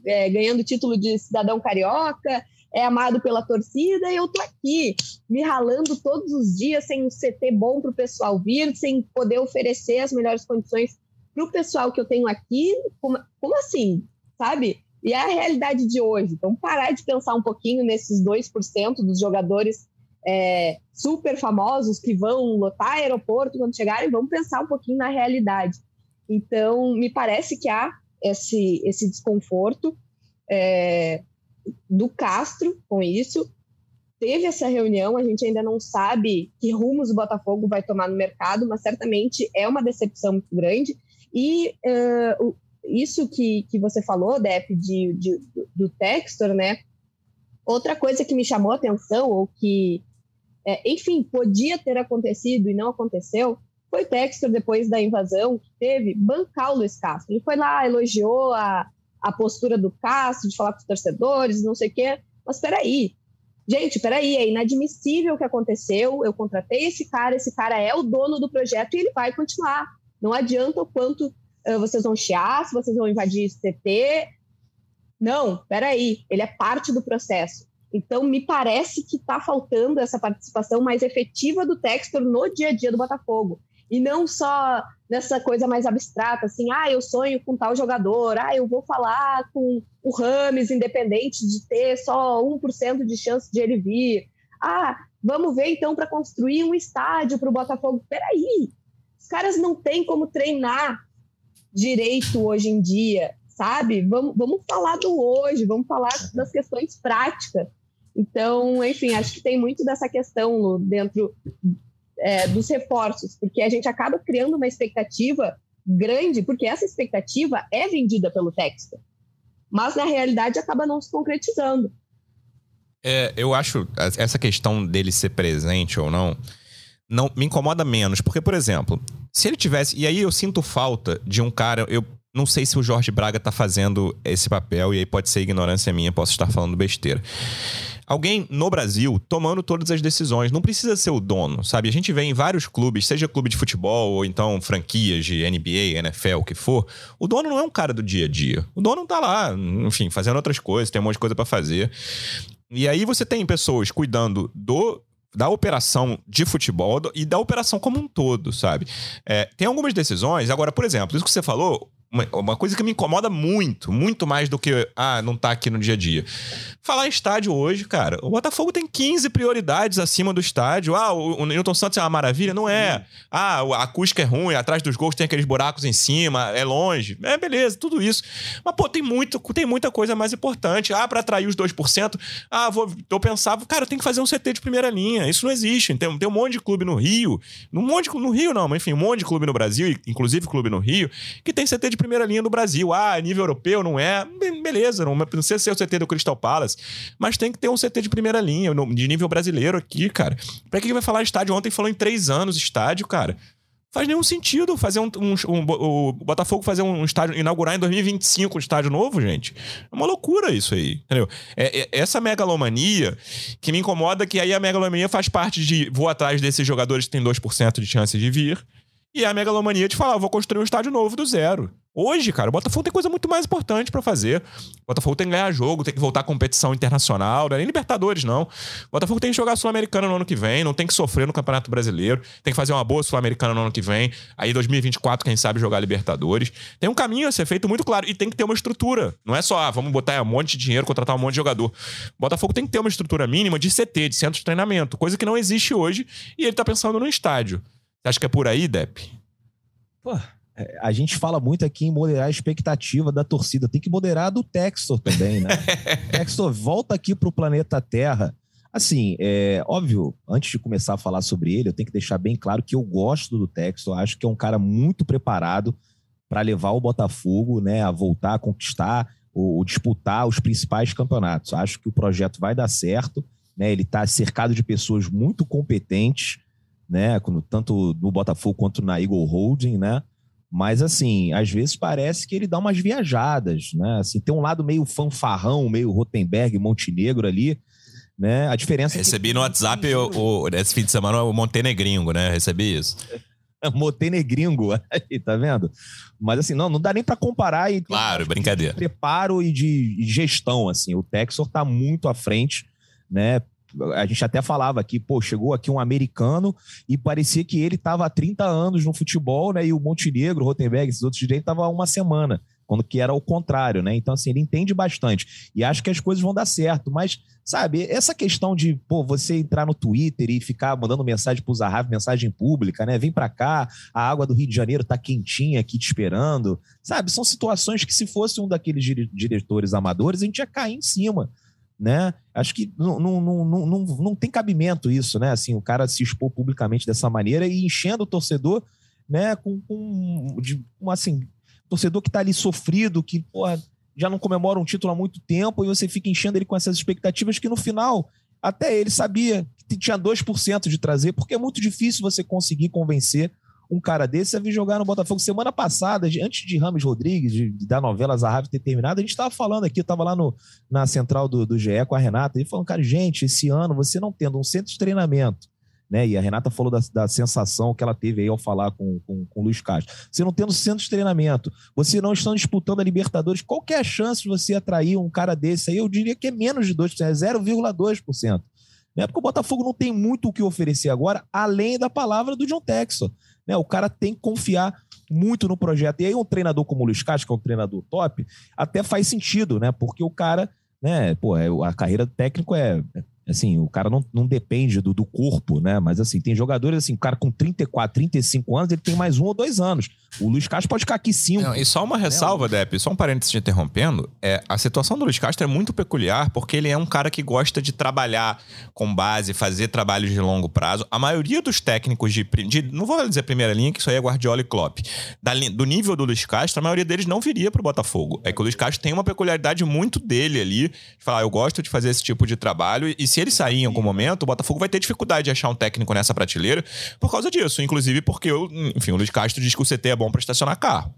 é, ganhando título de cidadão carioca, é amado pela torcida, e eu tô aqui me ralando todos os dias sem um CT bom para o pessoal vir, sem poder oferecer as melhores condições para o pessoal que eu tenho aqui. Como, como assim? Sabe? E é a realidade de hoje. Então, parar de pensar um pouquinho nesses 2% dos jogadores é, super famosos que vão lotar aeroporto quando chegarem, vamos pensar um pouquinho na realidade. Então, me parece que há esse, esse desconforto é, do Castro com isso. Teve essa reunião, a gente ainda não sabe que rumos o Botafogo vai tomar no mercado, mas certamente é uma decepção muito grande. E uh, isso que, que você falou, Dep, de, de, do Textor, né? Outra coisa que me chamou a atenção, ou que, é, enfim, podia ter acontecido e não aconteceu, foi Textor, depois da invasão que teve, bancar o Luiz Castro. Ele foi lá, elogiou a, a postura do Castro de falar com os torcedores, não sei o quê. Mas peraí, gente, peraí, é inadmissível o que aconteceu. Eu contratei esse cara, esse cara é o dono do projeto e ele vai continuar. Não adianta o quanto uh, vocês vão chiar, se vocês vão invadir CT. Não, peraí, ele é parte do processo. Então, me parece que está faltando essa participação mais efetiva do Textor no dia a dia do Botafogo. E não só nessa coisa mais abstrata, assim, ah, eu sonho com tal jogador, ah, eu vou falar com o Rames, independente de ter só 1% de chance de ele vir. Ah, vamos ver então para construir um estádio para o Botafogo. Peraí, os caras não têm como treinar direito hoje em dia, sabe? Vamos, vamos falar do hoje, vamos falar das questões práticas. Então, enfim, acho que tem muito dessa questão Lu, dentro é, dos reforços, porque a gente acaba criando uma expectativa grande, porque essa expectativa é vendida pelo texto, mas na realidade acaba não se concretizando. É, eu acho essa questão dele ser presente ou não, não me incomoda menos, porque, por exemplo, se ele tivesse. E aí eu sinto falta de um cara. Eu não sei se o Jorge Braga tá fazendo esse papel, e aí pode ser ignorância minha, posso estar falando besteira alguém no Brasil tomando todas as decisões. Não precisa ser o dono, sabe? A gente vê em vários clubes, seja clube de futebol ou então franquias de NBA, NFL, o que for. O dono não é um cara do dia a dia. O dono tá lá, enfim, fazendo outras coisas, tem um monte de coisa para fazer. E aí você tem pessoas cuidando do da operação de futebol e da operação como um todo, sabe? É, tem algumas decisões. Agora, por exemplo, isso que você falou, uma, uma, coisa que me incomoda muito, muito mais do que, ah, não tá aqui no dia a dia. Falar em estádio hoje, cara, o Botafogo tem 15 prioridades acima do estádio. Ah, o, o Newton Santos é uma maravilha? Não é. Ah, a acústica é ruim, atrás dos gols tem aqueles buracos em cima, é longe. É, beleza, tudo isso. Mas, pô, tem, muito, tem muita coisa mais importante. Ah, para atrair os 2%, ah, vou, eu pensava, cara, eu tenho que fazer um CT de primeira linha. Isso não existe. Tem, tem um monte de clube no Rio, um monte de, no Rio não, mas enfim, um monte de clube no Brasil, inclusive clube no Rio, que tem CT de primeira linha no Brasil. Ah, nível europeu não é. Beleza, não, não precisa ser o CT do Crystal Palace, mas tem que ter um CT de primeira linha, de nível brasileiro aqui, cara. Pra que vai falar estádio? Ontem falou em três anos estádio, cara. Faz nenhum sentido fazer um, um, um, o Botafogo fazer um estádio, inaugurar em 2025 um estádio novo, gente. É uma loucura isso aí, entendeu? É, é, essa megalomania que me incomoda que aí a megalomania faz parte de vou atrás desses jogadores que têm 2% de chance de vir e a megalomania de falar, vou construir um estádio novo do zero. Hoje, cara, o Botafogo tem coisa muito mais importante para fazer. O Botafogo tem que ganhar jogo, tem que voltar à competição internacional, não é nem Libertadores, não. O Botafogo tem que jogar Sul-Americana no ano que vem, não tem que sofrer no Campeonato Brasileiro, tem que fazer uma boa Sul-Americana no ano que vem. Aí, 2024, quem sabe jogar Libertadores. Tem um caminho a ser feito muito claro e tem que ter uma estrutura. Não é só, ah, vamos botar um monte de dinheiro, contratar um monte de jogador. O Botafogo tem que ter uma estrutura mínima de CT, de centro de treinamento, coisa que não existe hoje e ele tá pensando no estádio. Você acha que é por aí, Depp? Pô, é, a gente fala muito aqui em moderar a expectativa da torcida. Tem que moderar a do Textor também, né? [laughs] Textor, volta aqui para o planeta Terra. Assim, é óbvio, antes de começar a falar sobre ele, eu tenho que deixar bem claro que eu gosto do Textor. Acho que é um cara muito preparado para levar o Botafogo né, a voltar a conquistar ou, ou disputar os principais campeonatos. Acho que o projeto vai dar certo. Né? Ele está cercado de pessoas muito competentes, né? Tanto no Botafogo quanto na Eagle Holding, né? Mas, assim, às vezes parece que ele dá umas viajadas, né? Assim, tem um lado meio fanfarrão, meio Rotenberg, Montenegro ali, né? A diferença Recebi é que... no WhatsApp o, o, esse fim de semana o Montenegringo, né? Recebi isso. [laughs] Montenegringo, [laughs] aí, tá vendo? Mas assim, não, não dá nem para comparar e Claro, brincadeira. De preparo e de gestão, assim. O Texor tá muito à frente, né? A gente até falava aqui, pô, chegou aqui um americano e parecia que ele estava há 30 anos no futebol, né? E o Montenegro, o Rotenberg, esses outros direitos estavam há uma semana, quando que era o contrário, né? Então, assim, ele entende bastante. E acho que as coisas vão dar certo, mas, sabe, essa questão de, pô, você entrar no Twitter e ficar mandando mensagem pro Zahav, mensagem pública, né? Vem para cá, a água do Rio de Janeiro tá quentinha aqui te esperando, sabe? São situações que, se fosse um daqueles diretores amadores, a gente ia cair em cima né? Acho que não, não, não, não, não tem cabimento isso, né? Assim, o cara se expor publicamente dessa maneira e enchendo o torcedor, né? Com, com de, um, assim, torcedor que tá ali sofrido, que porra, já não comemora um título há muito tempo e você fica enchendo ele com essas expectativas que no final até ele sabia que tinha 2% de trazer, porque é muito difícil você conseguir convencer um cara desse a vir jogar no Botafogo. Semana passada, antes de Rames Rodrigues, de, da novela Zahavi ter terminado, a gente estava falando aqui, eu estava lá no, na central do, do GE com a Renata, e falando, cara, gente, esse ano você não tendo um centro de treinamento, né? E a Renata falou da, da sensação que ela teve aí ao falar com, com, com o Luiz Castro. Você não tendo centro de treinamento, você não estão disputando a Libertadores, qual é a chance de você atrair um cara desse aí? Eu diria que é menos de 2%, é 0,2%. Né? Porque o Botafogo não tem muito o que oferecer agora, além da palavra do John Texon. Né? O cara tem que confiar muito no projeto. E aí, um treinador como o Luiz Castro, que é um treinador top, até faz sentido, né? Porque o cara, né, pô, é, a carreira do técnico é Assim, o cara não, não depende do, do corpo, né? Mas assim, tem jogadores assim, o cara com 34, 35 anos, ele tem mais um ou dois anos. O Luiz Castro pode ficar aqui cinco. Não, e só uma ressalva, né? Depp, só um parênteses te interrompendo. É, a situação do Luiz Castro é muito peculiar porque ele é um cara que gosta de trabalhar com base, fazer trabalhos de longo prazo. A maioria dos técnicos de, de não vou dizer primeira linha, que isso aí é Guardiola e Klopp. Da, do nível do Luiz Castro, a maioria deles não viria pro Botafogo. É que o Luiz Castro tem uma peculiaridade muito dele ali, de falar, eu gosto de fazer esse tipo de trabalho, e se ele sair em algum momento, o Botafogo vai ter dificuldade de achar um técnico nessa prateleira por causa disso. Inclusive porque, eu, enfim, o Luiz Castro diz que o CT é bom para estacionar carro.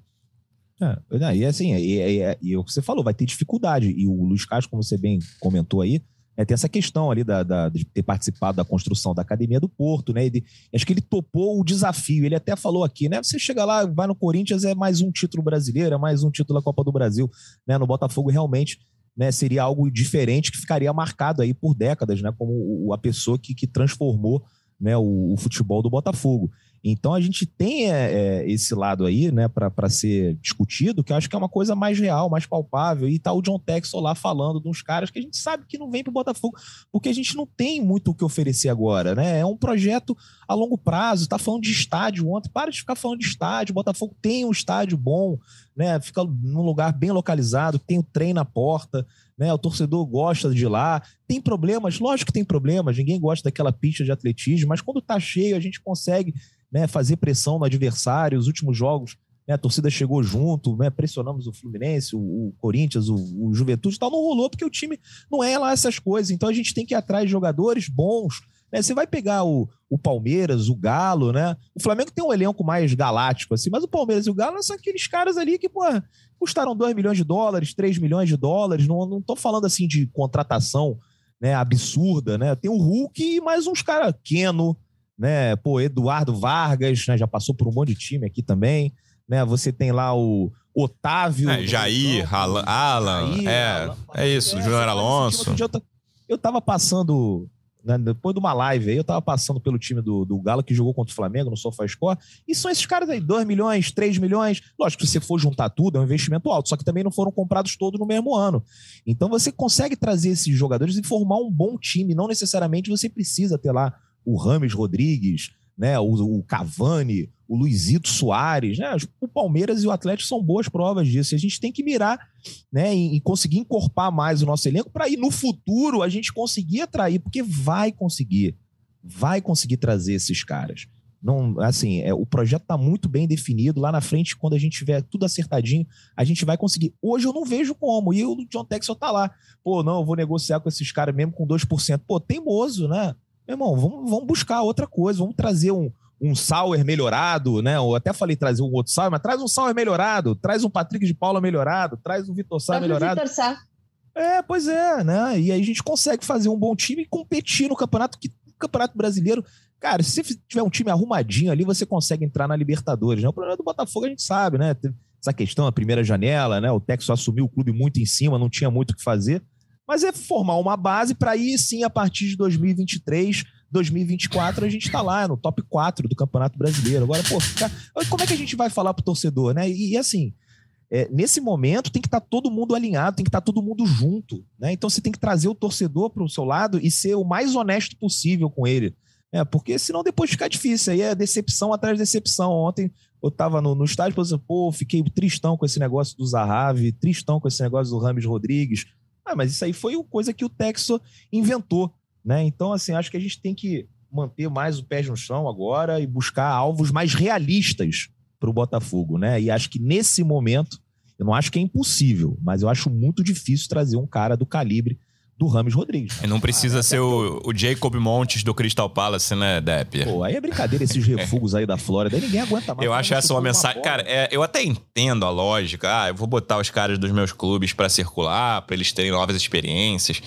É, e assim, e, e, e, o que você falou, vai ter dificuldade. E o Luiz Castro, como você bem comentou aí, é, tem essa questão ali da, da, de ter participado da construção da Academia do Porto, né? Ele, acho que ele topou o desafio. Ele até falou aqui, né? Você chega lá, vai no Corinthians, é mais um título brasileiro, é mais um título da Copa do Brasil. Né? No Botafogo, realmente, né, seria algo diferente que ficaria marcado aí por décadas, né, como a pessoa que, que transformou né, o, o futebol do Botafogo. Então a gente tem é, é, esse lado aí, né, para ser discutido, que eu acho que é uma coisa mais real, mais palpável. E tá o John Texel lá falando de uns caras que a gente sabe que não vem para o Botafogo, porque a gente não tem muito o que oferecer agora, né? É um projeto a longo prazo. Tá falando de estádio ontem, para de ficar falando de estádio. O Botafogo tem um estádio bom, né? Fica num lugar bem localizado, tem o trem na porta. Né, o torcedor gosta de lá. Tem problemas, lógico que tem problemas, ninguém gosta daquela pista de atletismo, mas quando tá cheio, a gente consegue né, fazer pressão no adversário. Os últimos jogos, né, a torcida chegou junto, né, pressionamos o Fluminense, o, o Corinthians, o, o, Juventude e tal. Não rolou porque o time não é lá essas coisas. Então a gente tem que ir atrás de jogadores bons. Né? Você vai pegar o, o Palmeiras, o Galo, né? O Flamengo tem um elenco mais galáctico, assim, mas o Palmeiras e o Galo são aqueles caras ali que, pô, custaram 2 milhões de dólares, 3 milhões de dólares. Não, não tô falando assim de contratação né, absurda, né? Tem o Hulk e mais uns caras, Keno, né? Pô, Eduardo Vargas, né? Já passou por um monte de time aqui também, né? Você tem lá o Otávio. É, Jair, Alan, Alan, Jair, é, Alan, é isso, é, Júnior Alonso. Eu tava passando né, depois de uma live aí, eu tava passando pelo time do, do Galo que jogou contra o Flamengo no SofaScore, e são esses caras aí, 2 milhões, 3 milhões. Lógico, se você for juntar tudo, é um investimento alto, só que também não foram comprados todos no mesmo ano. Então você consegue trazer esses jogadores e formar um bom time, não necessariamente você precisa ter lá o Rames Rodrigues, né, o, o Cavani, o Luizito Soares, né? O Palmeiras e o Atlético são boas provas disso. A gente tem que mirar, né, e conseguir encorpar mais o nosso elenco para ir no futuro a gente conseguir atrair, porque vai conseguir, vai conseguir trazer esses caras. Não, assim, é, o projeto está muito bem definido. Lá na frente, quando a gente tiver tudo acertadinho, a gente vai conseguir. Hoje eu não vejo como. E o John Texel tá lá. Pô, não, eu vou negociar com esses caras mesmo com 2%. Pô, teimoso, né? Meu irmão, vamos, vamos buscar outra coisa, vamos trazer um, um Sauer melhorado, né? Eu até falei trazer um outro Sauer, mas traz um Sauer melhorado, traz um Patrick de Paula melhorado, traz um Vitor Sá melhorado. Vitor Sá. É, pois é, né? E aí a gente consegue fazer um bom time e competir no campeonato que campeonato brasileiro. Cara, se você tiver um time arrumadinho ali, você consegue entrar na Libertadores, né? O problema do Botafogo a gente sabe, né? Essa questão, a primeira janela, né? O Texas assumiu o clube muito em cima, não tinha muito o que fazer mas é formar uma base para aí sim, a partir de 2023, 2024, a gente está lá no top 4 do Campeonato Brasileiro. Agora, pô, como é que a gente vai falar pro torcedor, né? E, e assim, é, nesse momento tem que estar tá todo mundo alinhado, tem que estar tá todo mundo junto, né? Então você tem que trazer o torcedor para o seu lado e ser o mais honesto possível com ele. É, porque senão depois fica difícil. Aí é decepção atrás de decepção. Ontem eu estava no, no estádio, pô, fiquei tristão com esse negócio do Zahavi, tristão com esse negócio do Rames Rodrigues. Ah, mas isso aí foi coisa que o Texo inventou, né? Então, assim, acho que a gente tem que manter mais o pé no chão agora e buscar alvos mais realistas para o Botafogo, né? E acho que nesse momento, eu não acho que é impossível, mas eu acho muito difícil trazer um cara do calibre do Rames Rodrigues. E não precisa ah, ser o, o, Jacob Montes do Crystal Palace, né, Depp? Pô, aí é brincadeira esses refugos aí da Flórida, aí ninguém aguenta mais. Eu acho essa uma mensagem. Cara, é, eu até entendo a lógica. Ah, eu vou botar os caras dos meus clubes para circular, para eles terem novas experiências.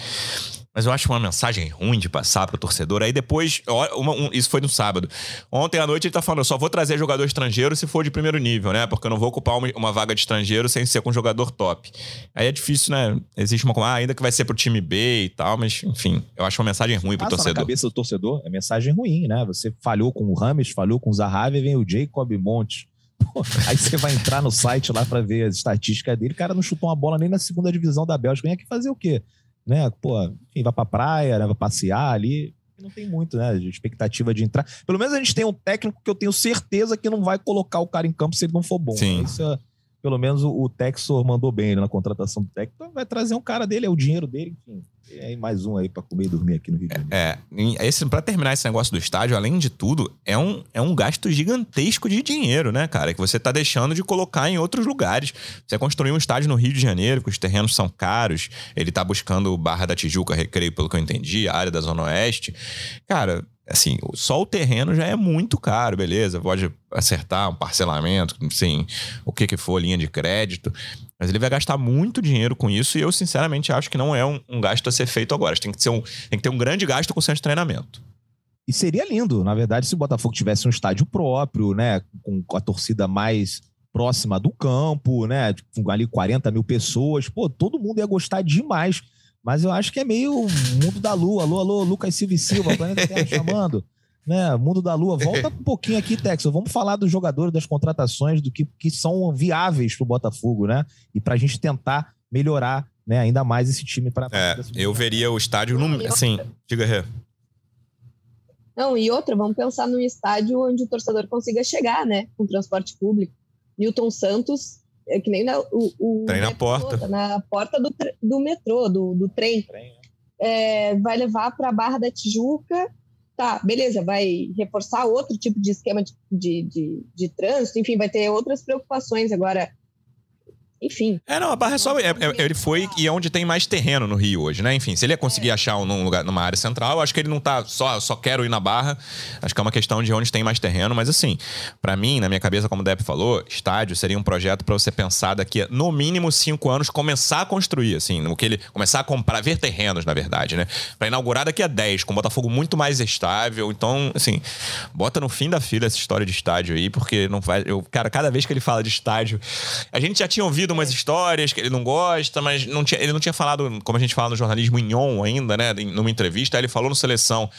Mas eu acho uma mensagem ruim de passar pro torcedor. Aí depois, uma, um, isso foi no sábado. Ontem à noite ele tá falando: eu só vou trazer jogador estrangeiro se for de primeiro nível, né? Porque eu não vou ocupar uma, uma vaga de estrangeiro sem ser com um jogador top. Aí é difícil, né? Existe uma. Ah, ainda que vai ser pro time B e tal, mas enfim, eu acho uma mensagem ruim pro Passa torcedor. na cabeça do torcedor é mensagem ruim, né? Você falhou com o Rames, falhou com o Zahavi, vem o Jacob Montes. [laughs] aí você vai entrar no site lá para ver as estatísticas dele. O cara não chutou uma bola nem na segunda divisão da Bélgica. Vem aqui fazer o quê? Né? Pô, enfim, vai pra praia, né? vai passear ali. Não tem muito, né? De expectativa de entrar. Pelo menos a gente tem um técnico que eu tenho certeza que não vai colocar o cara em campo se ele não for bom. Sim. Né? Isso é, pelo menos o, o Texor mandou bem né, na contratação do técnico. Então vai trazer um cara dele, é o dinheiro dele, enfim. E aí mais um aí para comer e dormir aqui no Rio de Janeiro. É, esse para terminar esse negócio do estádio, além de tudo, é um, é um gasto gigantesco de dinheiro, né, cara, que você tá deixando de colocar em outros lugares. Você construir um estádio no Rio de Janeiro, que os terrenos são caros, ele tá buscando Barra da Tijuca, Recreio, pelo que eu entendi, a área da Zona Oeste. Cara, assim, só o terreno já é muito caro, beleza? Pode acertar um parcelamento, sim, o que que for, linha de crédito. Mas ele vai gastar muito dinheiro com isso e eu, sinceramente, acho que não é um, um gasto a ser feito agora. Tem que, ser um, tem que ter um grande gasto com o centro de treinamento. E seria lindo, na verdade, se o Botafogo tivesse um estádio próprio, né? Com a torcida mais próxima do campo, né? Com ali 40 mil pessoas. Pô, todo mundo ia gostar demais mas eu acho que é meio mundo da lua. Alô, alô, Lucas Silva e Silva, Planeta Terra [laughs] chamando. Né, mundo da Lua. Volta um pouquinho aqui, Texas. Vamos falar dos jogadores, das contratações, do que, que são viáveis para o Botafogo, né? E para a gente tentar melhorar né, ainda mais esse time para. É, eu veria o estádio no. Assim, diga, Rê. Não, e outra, vamos pensar num estádio onde o torcedor consiga chegar, né? Com transporte público. Newton Santos é que nem na, o, o trem na porta. na porta do, do metrô, do, do trem. trem né? é, vai levar para a Barra da Tijuca. Tá, beleza, vai reforçar outro tipo de esquema de, de, de, de trânsito, enfim, vai ter outras preocupações. Agora, enfim. É, não, a Barra é só. É, é, ele foi e é onde tem mais terreno no Rio hoje, né? Enfim, se ele ia conseguir é. achar um, num lugar, numa área central, acho que ele não tá só, só quero ir na Barra. Acho que é uma questão de onde tem mais terreno, mas assim, para mim, na minha cabeça, como o Depp falou, estádio seria um projeto para você pensar daqui a, no mínimo cinco anos, começar a construir, assim, no que ele começar a comprar, ver terrenos, na verdade, né? Pra inaugurar daqui a 10, com o Botafogo muito mais estável. Então, assim, bota no fim da fila essa história de estádio aí, porque não vai. Eu, cara, cada vez que ele fala de estádio, a gente já tinha ouvido umas histórias que ele não gosta, mas não tinha, ele não tinha falado, como a gente fala no jornalismo, em on ainda, né? Numa entrevista, ele falou no Seleção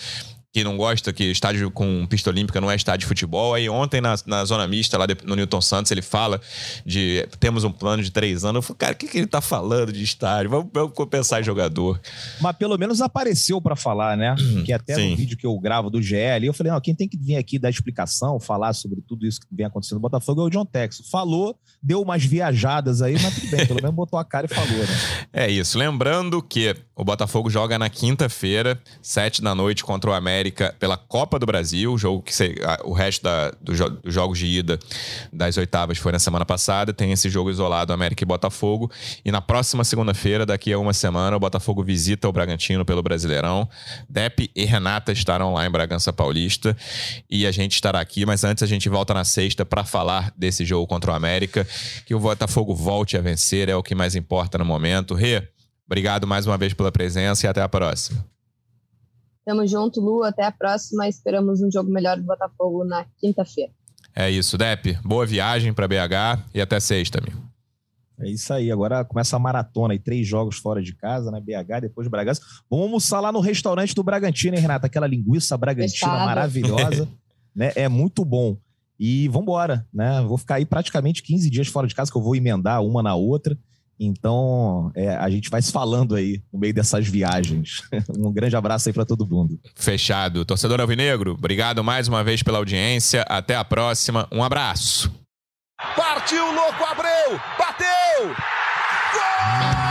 que não gosta que estádio com pista olímpica não é estádio de futebol. Aí ontem na, na zona mista, lá de, no Newton Santos, ele fala de temos um plano de três anos. Eu falei, cara, o que, que ele tá falando de estádio? Vamos, vamos pensar em jogador. Mas pelo menos apareceu para falar, né? Uhum. que até Sim. no vídeo que eu gravo do GL, eu falei, não, quem tem que vir aqui dar explicação, falar sobre tudo isso que vem acontecendo no Botafogo é o John Texo. Falou, deu umas viajadas aí, mas tudo bem, pelo menos botou a cara e falou, né? [laughs] É isso. Lembrando que o Botafogo joga na quinta-feira, sete da noite, contra o América pela Copa do Brasil, jogo que o resto da, do, dos jogos de ida das oitavas foi na semana passada. Tem esse jogo isolado América e Botafogo. E na próxima segunda-feira, daqui a uma semana, o Botafogo visita o Bragantino pelo Brasileirão. Dep e Renata estarão lá em Bragança Paulista e a gente estará aqui. Mas antes a gente volta na sexta para falar desse jogo contra o América. Que o Botafogo volte a vencer, é o que mais importa no momento. Rê, obrigado mais uma vez pela presença e até a próxima. Tamo junto, Lu. Até a próxima. Esperamos um jogo melhor do Botafogo na quinta-feira. É isso, Dep. Boa viagem para BH e até sexta, amigo. É isso aí. Agora começa a maratona e três jogos fora de casa, né? BH, depois Bragança. Vamos almoçar lá no restaurante do Bragantino, hein, Renata? Aquela linguiça bragantina Fechado. maravilhosa. [laughs] né? É muito bom. E vambora, né? Vou ficar aí praticamente 15 dias fora de casa, que eu vou emendar uma na outra. Então, é, a gente vai se falando aí no meio dessas viagens. [laughs] um grande abraço aí para todo mundo. Fechado. Torcedor Alvinegro, obrigado mais uma vez pela audiência. Até a próxima. Um abraço. Partiu, louco, Abreu! Bateu! Gol!